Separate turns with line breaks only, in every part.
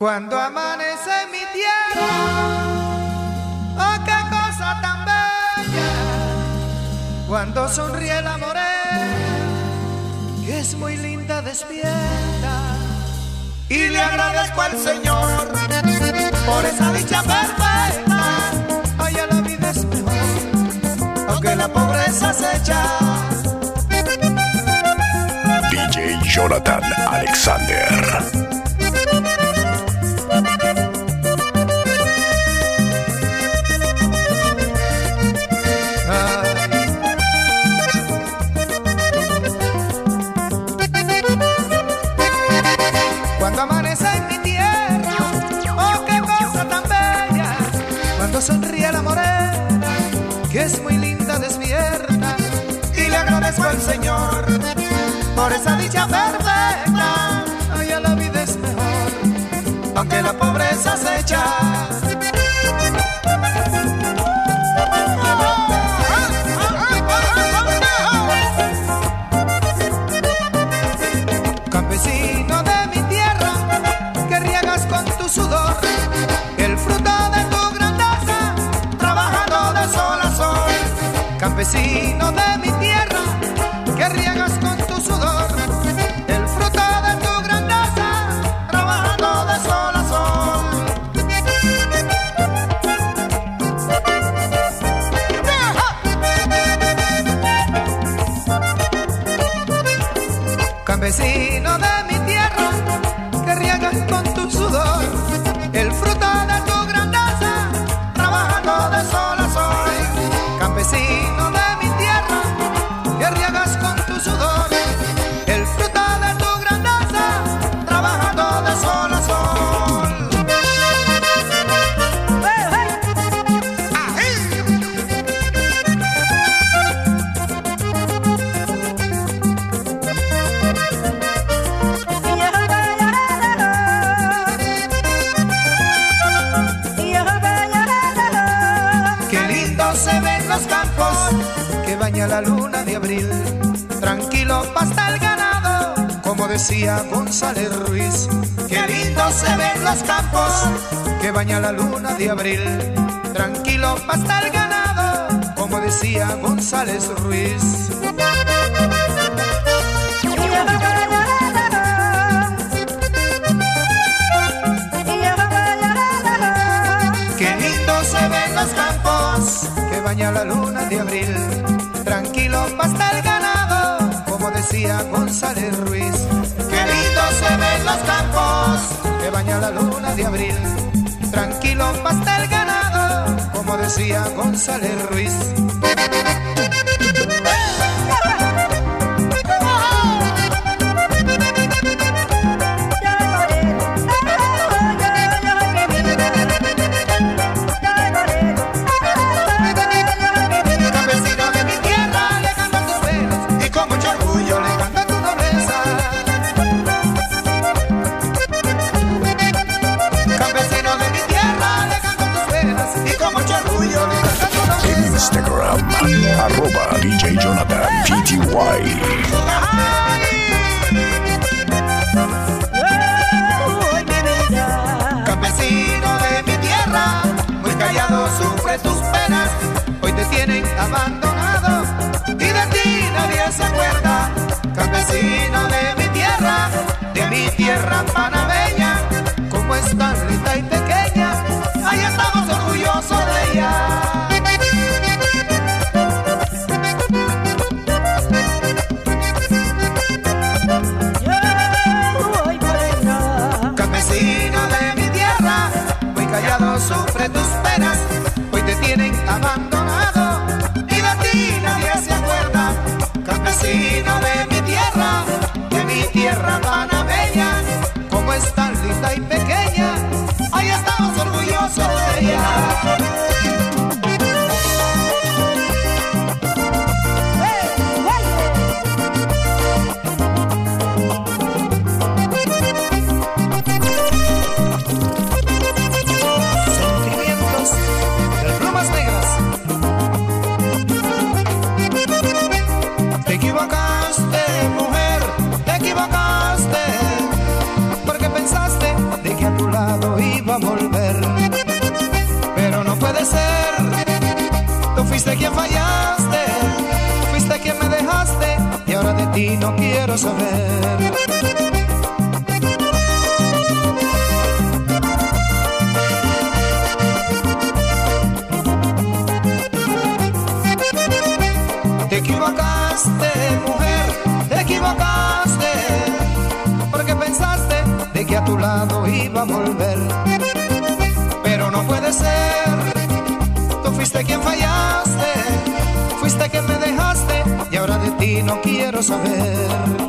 Cuando amanece mi tierra, oh qué cosa tan bella. Cuando sonríe la morena, que es muy linda despierta. Y le agradezco al Señor por esa dicha perfecta. Allá la vida es mejor, aunque la pobreza se echa.
DJ Jonathan Alexander.
Perfecta. Allá la vida es mejor, aunque la pobreza se echa. Campesino de mi tierra, que riegas con tu sudor el fruto de tu grandeza, trabajando de sol a sol. Campesino de abril. Tranquilo pasta el ganado, como decía González Ruiz. Qué lindo se ven los campos que baña la luna de abril. Tranquilo pasta el ganado, como decía González Ruiz. Qué lindo se ven los campos que baña la luna de abril. Tranquilo pasta el ganado, como decía González Ruiz. Mi Tú fuiste quien fallaste, tú fuiste quien me dejaste, y ahora de ti no quiero saber. Te equivocaste, mujer, te equivocaste, porque pensaste de que a tu lado iba a volver fuiste quien fallaste, fuiste quien me dejaste y ahora de ti no quiero saber.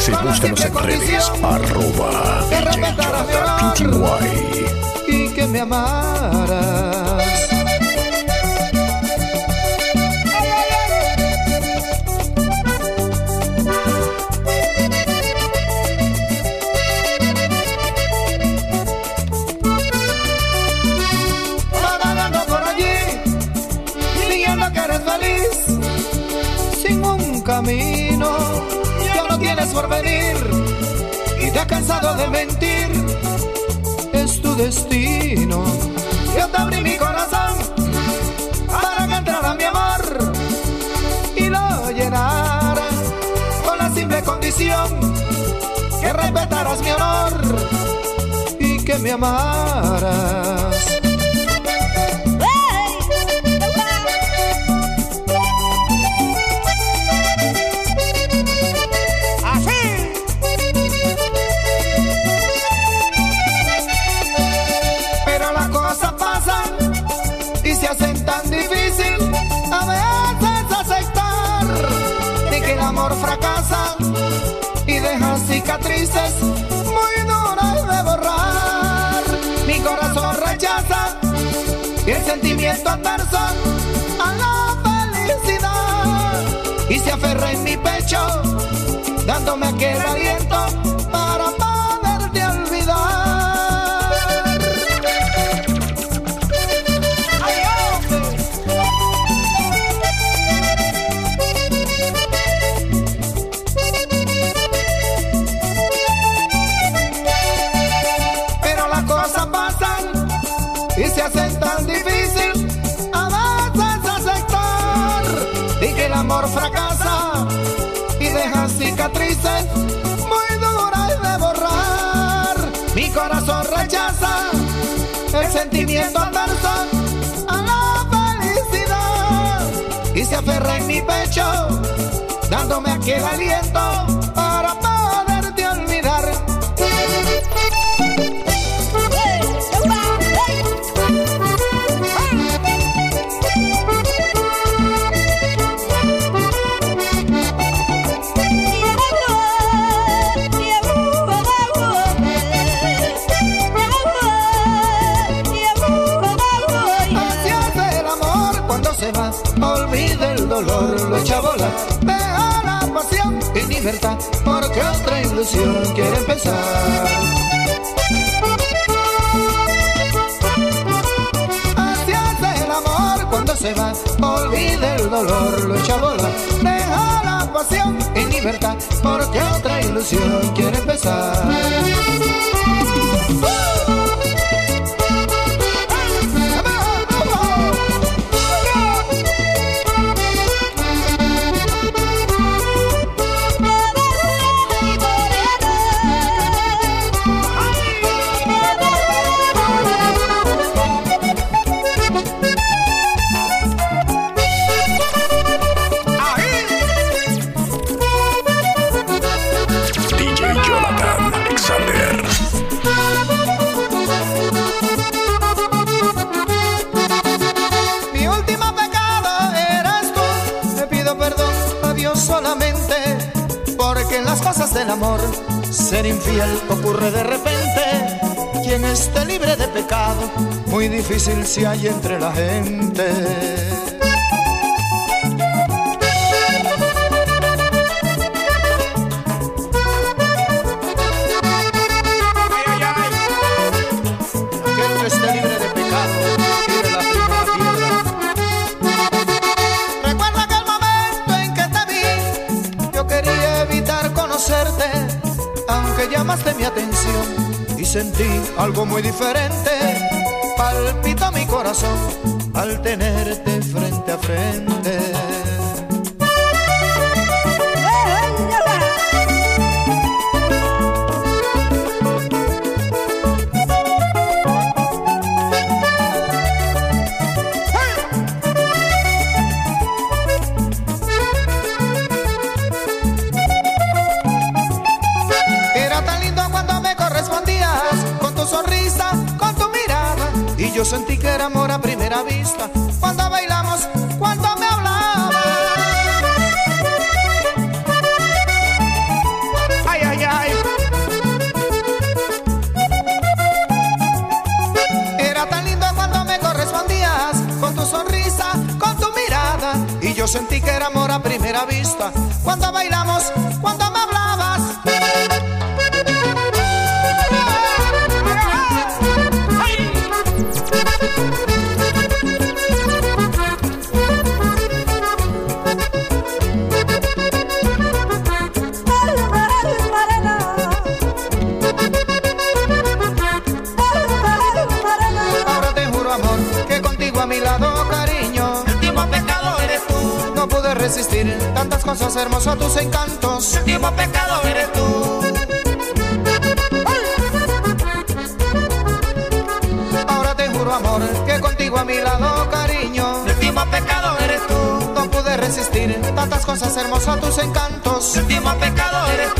sociales y búscanos en redes. Arroba DJ Jonathan Y que me amara de mentir, es tu destino. Yo te abrí mi corazón para que entrara mi amor y lo
llenara
con la simple condición que respetaras mi honor y que me amaras. El amor fracasa y deja cicatrices muy duras de borrar. Mi corazón rechaza y el sentimiento adverso a la felicidad y se aferra en mi pecho dándome aquel aliento para cicatrices muy duras de borrar. Mi corazón rechaza el sentimiento adverso a la felicidad y se aferra en mi pecho dándome aquel aliento ilusión quiere empezar. Así hace el amor cuando se va, olvida el dolor, lo echa deja la pasión y libertad, porque otra ilusión quiere empezar. Infiel ocurre de repente. Quien esté libre de pecado, muy difícil si hay entre la gente. Sentí algo muy diferente. Palpitó mi corazón al tenerte frente a frente. Sentí que era amor a primera vista cuando bailamos, cuando me hablabas. cosas, hermosos tus encantos.
El último pecado eres tú.
Ahora te juro, amor, que contigo a mi lado, cariño.
El último pecado eres tú.
No pude resistir tantas cosas, hermosas tus encantos.
El último pecado eres tú.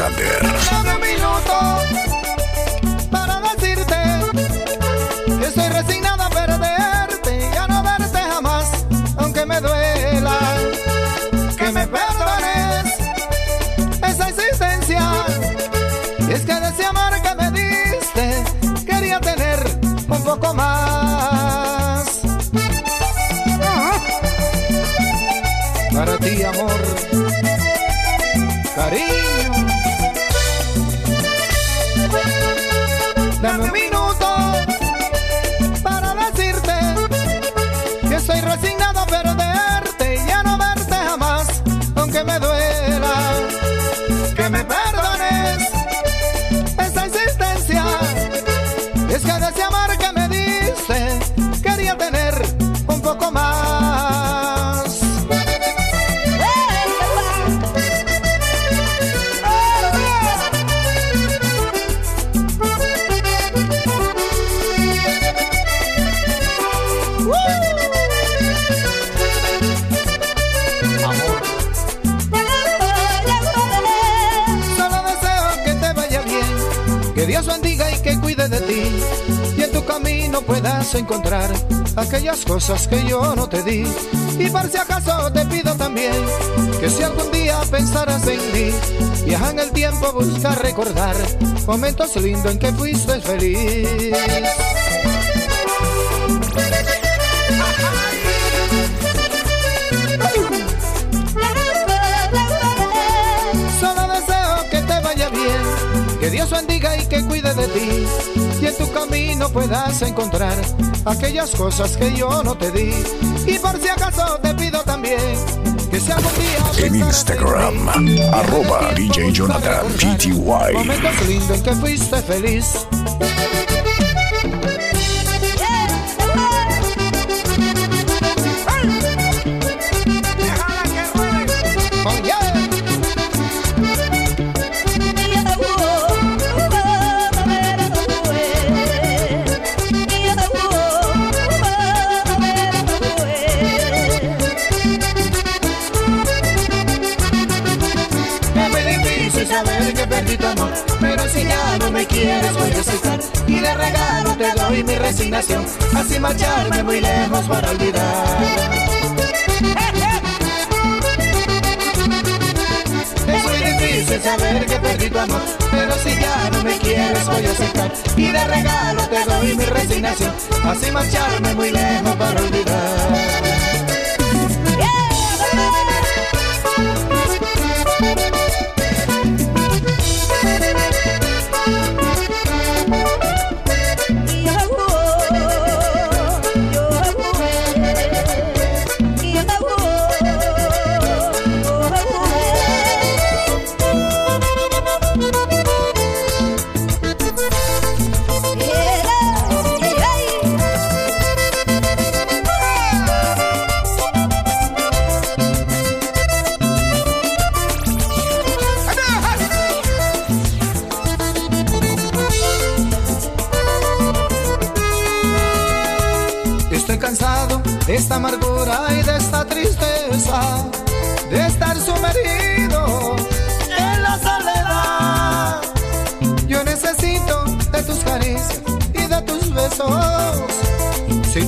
Alexander.
Puedas encontrar aquellas cosas que yo no te di. Y por si acaso te pido también que si algún día pensaras en mí, viaja en el tiempo, busca recordar momentos lindos en que fuiste feliz. Solo deseo que te vaya bien, que Dios bendiga y que de ti. Y en tu camino puedas encontrar aquellas cosas que yo no te di. Y por si acaso te pido también que si algún día
En Instagram, arroba DJ Jonathan PTY.
Momentos lindos en que fuiste feliz. De regalo te doy mi resignación, así marcharme muy lejos para olvidar. Es muy difícil saber que perdí tu amor, pero si ya no me quieres voy a aceptar y de regalo te doy mi resignación, así marcharme muy lejos para olvidar.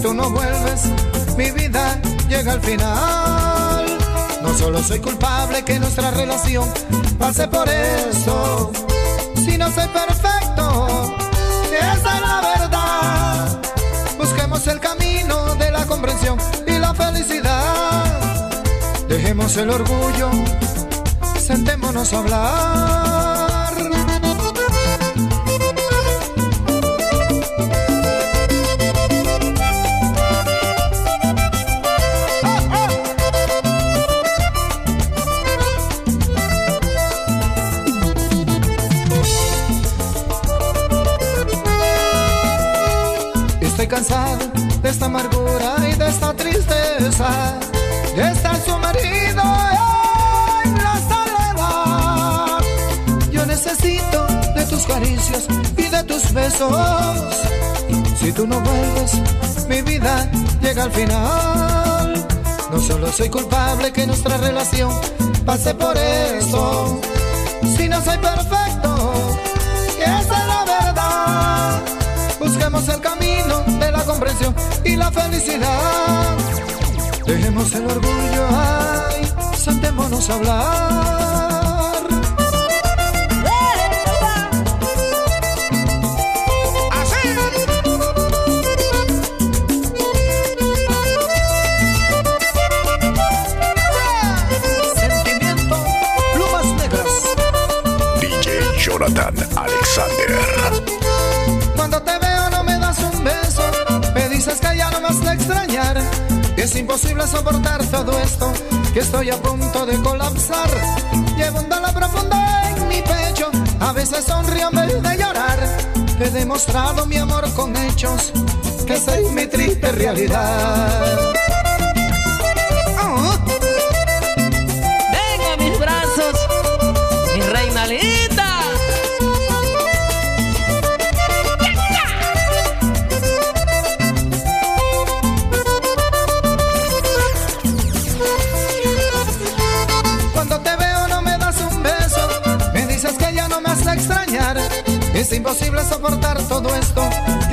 Tú no vuelves, mi vida llega al final. No solo soy culpable que nuestra relación pase por eso, si no soy perfecto, esa es la verdad. Busquemos el camino de la comprensión y la felicidad. Dejemos el orgullo, sentémonos a hablar. De esta amargura y de esta tristeza, de estar sumergido en la soledad. Yo necesito de tus caricias y de tus besos. Si tú no vuelves, mi vida llega al final. No solo soy culpable que nuestra relación pase por eso. Si no soy perfecto, esa es la verdad. Busquemos el camino y la felicidad. Dejemos el orgullo, ay, sentémonos a hablar. Es imposible soportar todo esto, que estoy a punto de colapsar. Llevo un dolor profundo en mi pecho, a veces sonrío de llorar. He demostrado mi amor con hechos, que soy mi triste realidad.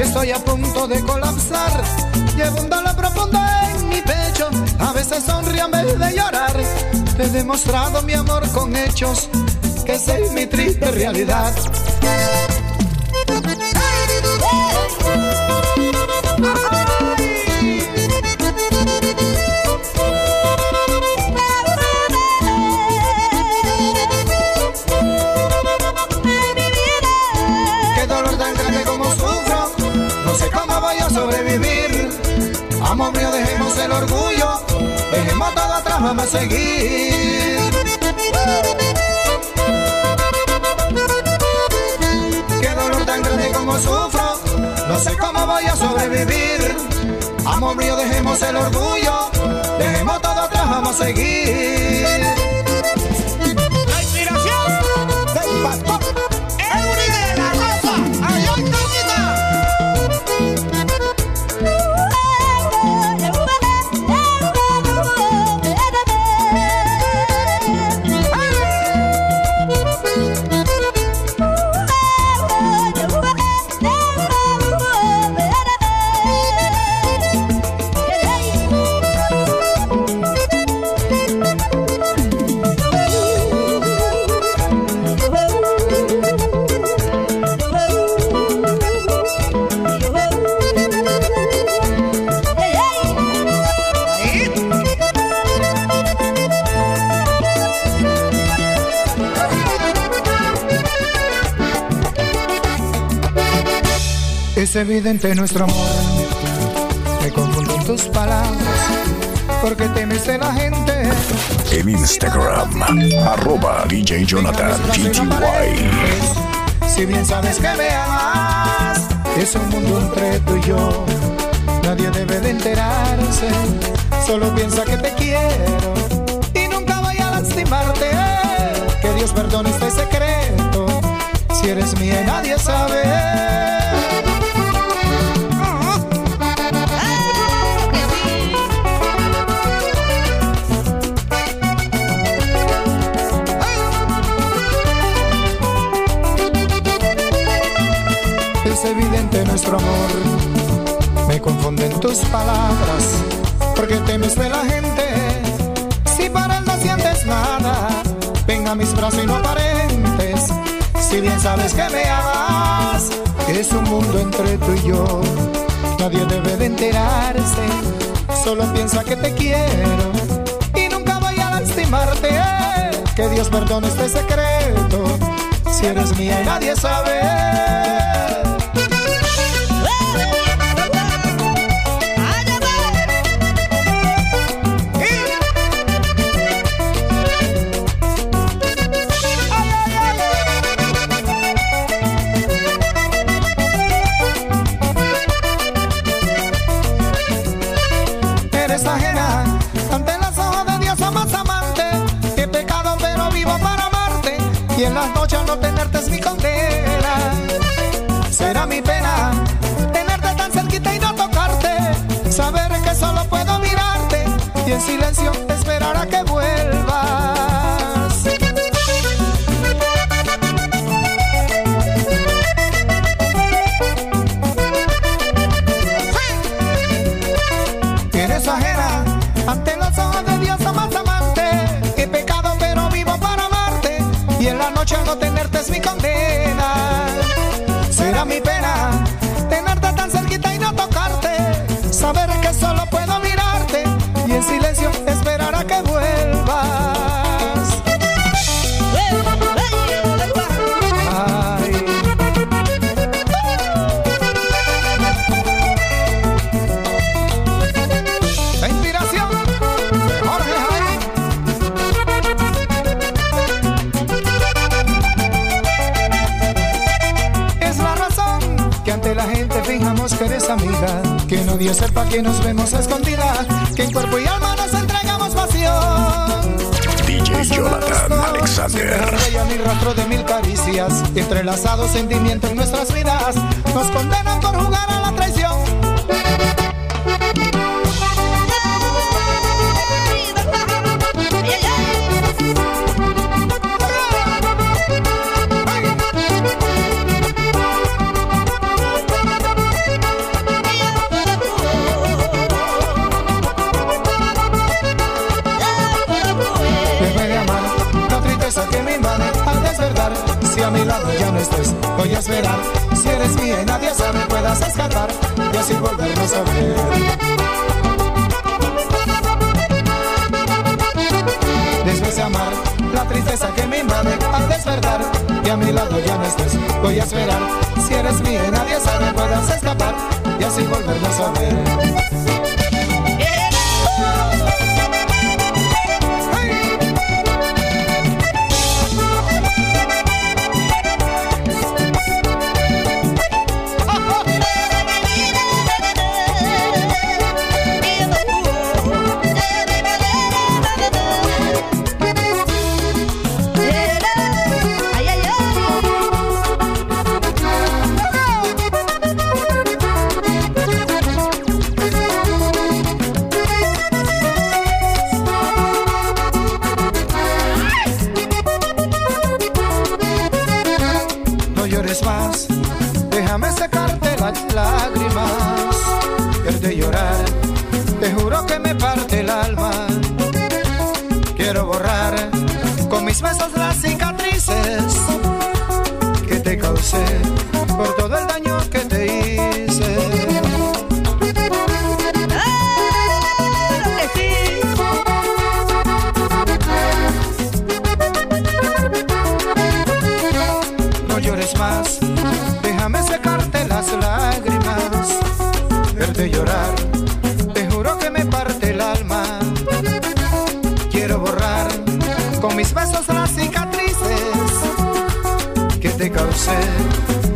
Que estoy a punto de colapsar. Llevo un dolor profundo en mi pecho, a veces sonrío en vez de llorar. Te he demostrado mi amor con hechos, que es mi triste realidad. Vamos a seguir. Qué dolor tan grande como sufro, no sé cómo voy a sobrevivir. Amor mío, dejemos el orgullo, dejemos todo atrás, vamos a seguir. Es evidente nuestro amor, me confunden tus palabras, porque temes de la gente.
En Instagram, arroba DJ Jonathan TTY.
Si bien sabes que me amas, es un mundo entre tú y yo. Nadie debe de enterarse, solo piensa que te quiero y nunca voy a lastimarte. Que Dios perdone este secreto, si eres mía nadie sabe. Evidente nuestro amor, me confunden tus palabras, porque temes de la gente. Si para él no sientes nada, ven a mis brazos y no aparentes. Si bien sabes que me amas, es un mundo entre tú y yo. Nadie debe de enterarse, solo piensa que te quiero y nunca voy a lastimarte. Que Dios perdone este secreto, si eres mía y nadie sabe. Que no Dios sepa que nos vemos a escondidas, que en cuerpo y alma nos entregamos pasión.
DJ Jonathan Alexander.
Sin ni rastro de mil caricias, entrelazados sentimientos en nuestras vidas, nos condenan por jugar a la traición. podamos escapar y así volvernos a ver. Después de amar, la tristeza que me invade al despertar, y a mi lado ya no estés, voy a esperar. Si eres mía, nadie sabe, podrás escapar y así volvernos a ver.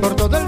Por todo el mundo.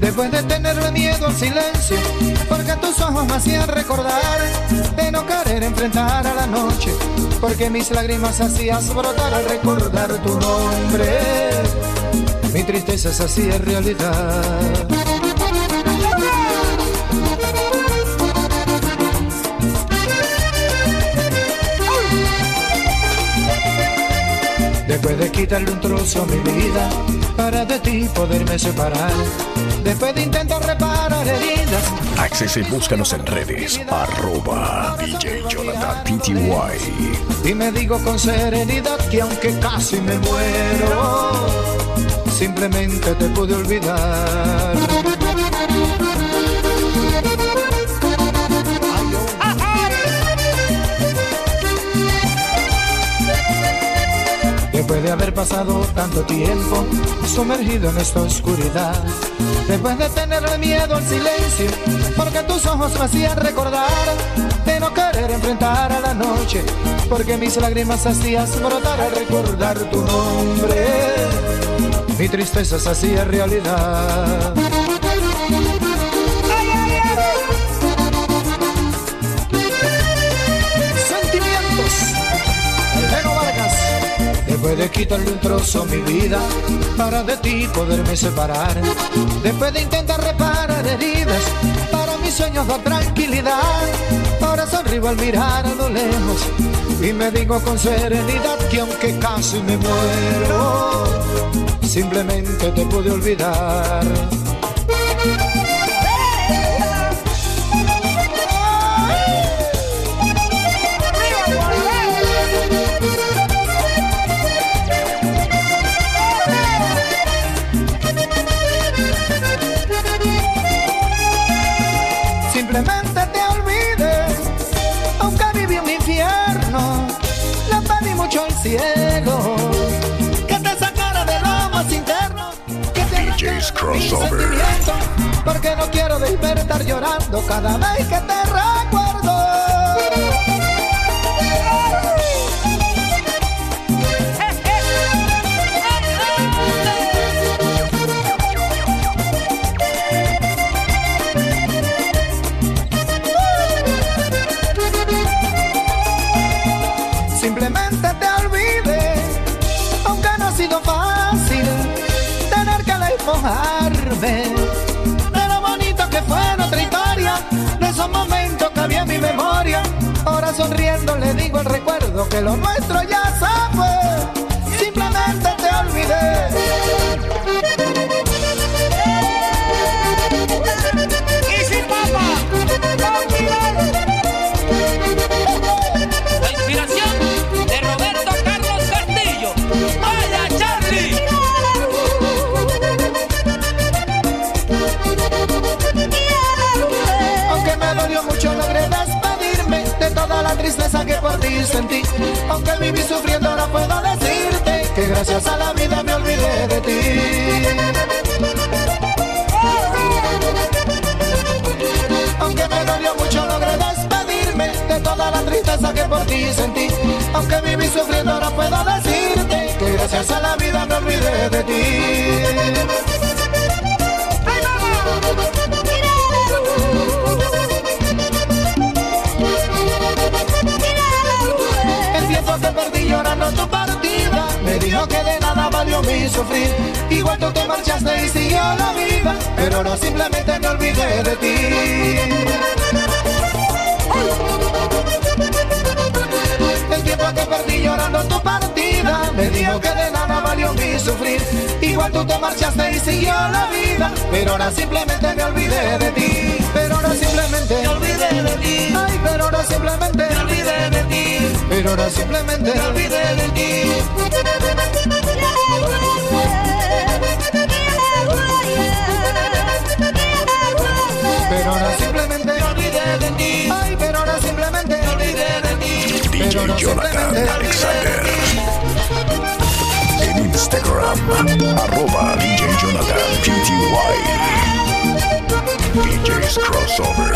Después de tenerle miedo al silencio, porque tus ojos me hacían recordar de no querer enfrentar a la noche, porque mis lágrimas hacías brotar al recordar tu nombre. Mi tristeza se hacía realidad. Después de quitarle un trozo a mi vida para de ti poderme separar. Después de intentar reparar heridas.
Access y búscanos en redes. Arroba DJ Jonathan PTY.
Y me digo con serenidad que aunque casi me muero, simplemente te pude olvidar. Después de haber pasado tanto tiempo sumergido en esta oscuridad, después de tenerle miedo al silencio, porque tus ojos me hacían recordar de no querer enfrentar a la noche, porque mis lágrimas hacías brotar al recordar tu nombre, mi tristeza se hacía realidad. Después de quitarle un trozo mi vida para de ti poderme separar. Después de intentar reparar heridas para mis sueños dar tranquilidad. Ahora sonrío al mirar a lo lejos y me digo con serenidad que aunque casi me muero, simplemente te pude olvidar. No quiero despertar llorando cada vez que te sonriendo le digo el recuerdo que lo nuestro ya se fue. Aunque viví sufriendo ahora puedo decirte que gracias a la vida me olvidé de ti. Aunque me dolió mucho logré despedirme de toda la tristeza que por ti sentí. Aunque viví sufriendo ahora puedo decirte que gracias a la vida me olvidé de ti. Sufrir. Igual tú te marchaste y siguió la vida Pero ahora simplemente me olvidé de ti. El tiempo que perdí llorando tu partida Me dijo que de nada valió mi sufrir. Igual tú te marchaste y siguió la vida Pero ahora simplemente me olvidé de ti. Pero ahora simplemente me olvidé de ti. Ay, pero ahora simplemente me olvidé de ti. Pero ahora simplemente me olvidé de ti
Jonathan Alexander. En Instagram, arroba DJ Jonathan PTY. DJ's Crossover.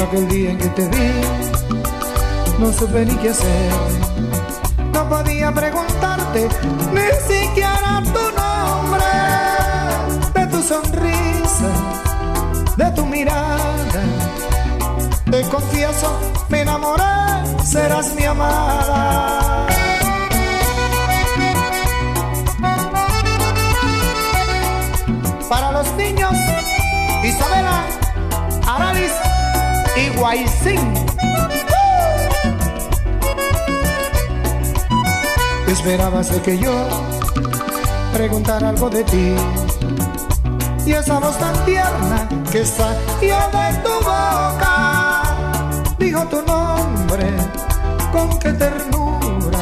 Aquel día en que te vi no supe ni qué hacer. No podía preguntarte ni siquiera tu nombre, de tu sonrisa, de tu mirada. Te confieso, me enamoré, serás mi amada. Para los niños, Isabela, Aralis y Guaycín. Esperabas de que yo preguntara algo de ti. Y esa voz tan tierna que salió de tu boca dijo tu nombre con qué ternura.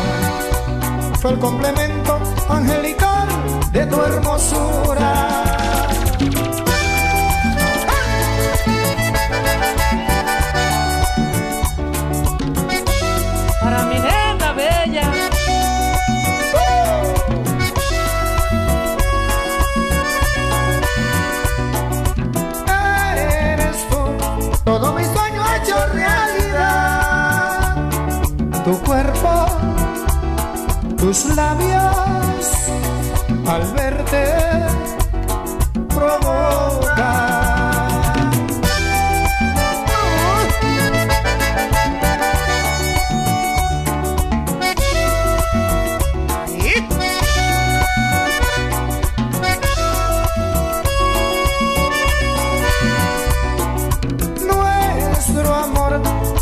Fue el complemento angelical de tu hermosura.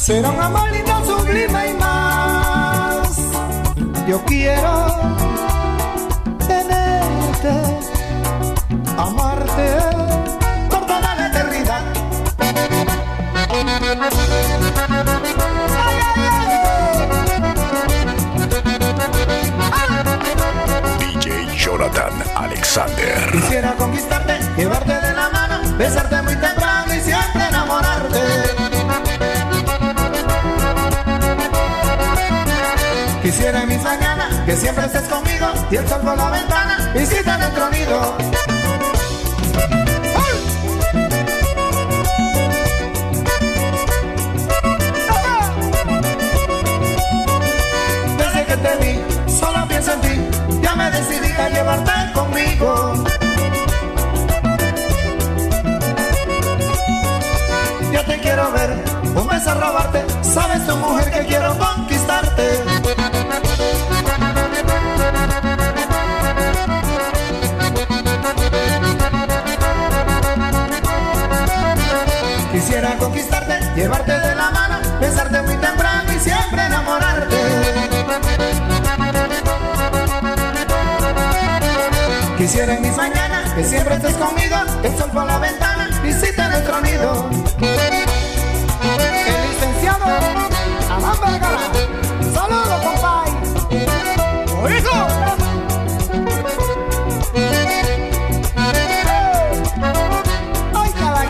Será un amor lindo, sublime y más. Yo quiero tenerte, amarte por toda la eternidad.
DJ Jonathan Alexander.
Quisiera conquistarte, llevarte de la mano, besarte siempre estés conmigo y el sol por la ventana visita nuestro nido. Desde que te vi, solo pienso en ti, ya me decidí a llevarte conmigo. Yo te quiero ver, un beso a robarte, sabes tu mujer que quiero conquistarte. Llevarte de la mano, besarte muy temprano y siempre enamorarte. Quisiera en mis mañanas que siempre estés conmigo, el sol por la ventana visita nuestro nido. El licenciado Adán Vergara, saludos compay. ¡Hijo! Oiga la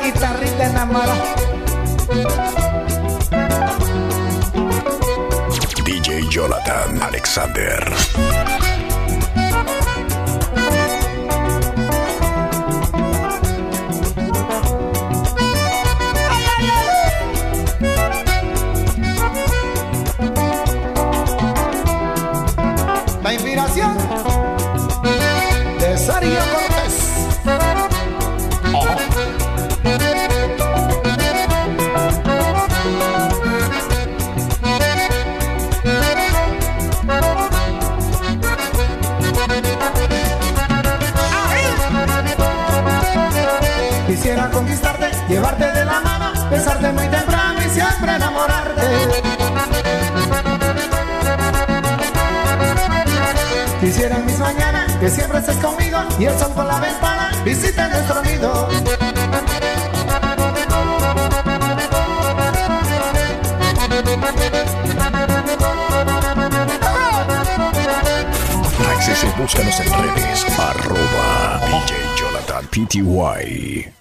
Alexander.
Que siempre estés conmigo y el sol por la ventana visite nuestro nido.
Access y búscanos en redes. Arroba DJ Jonathan PTY.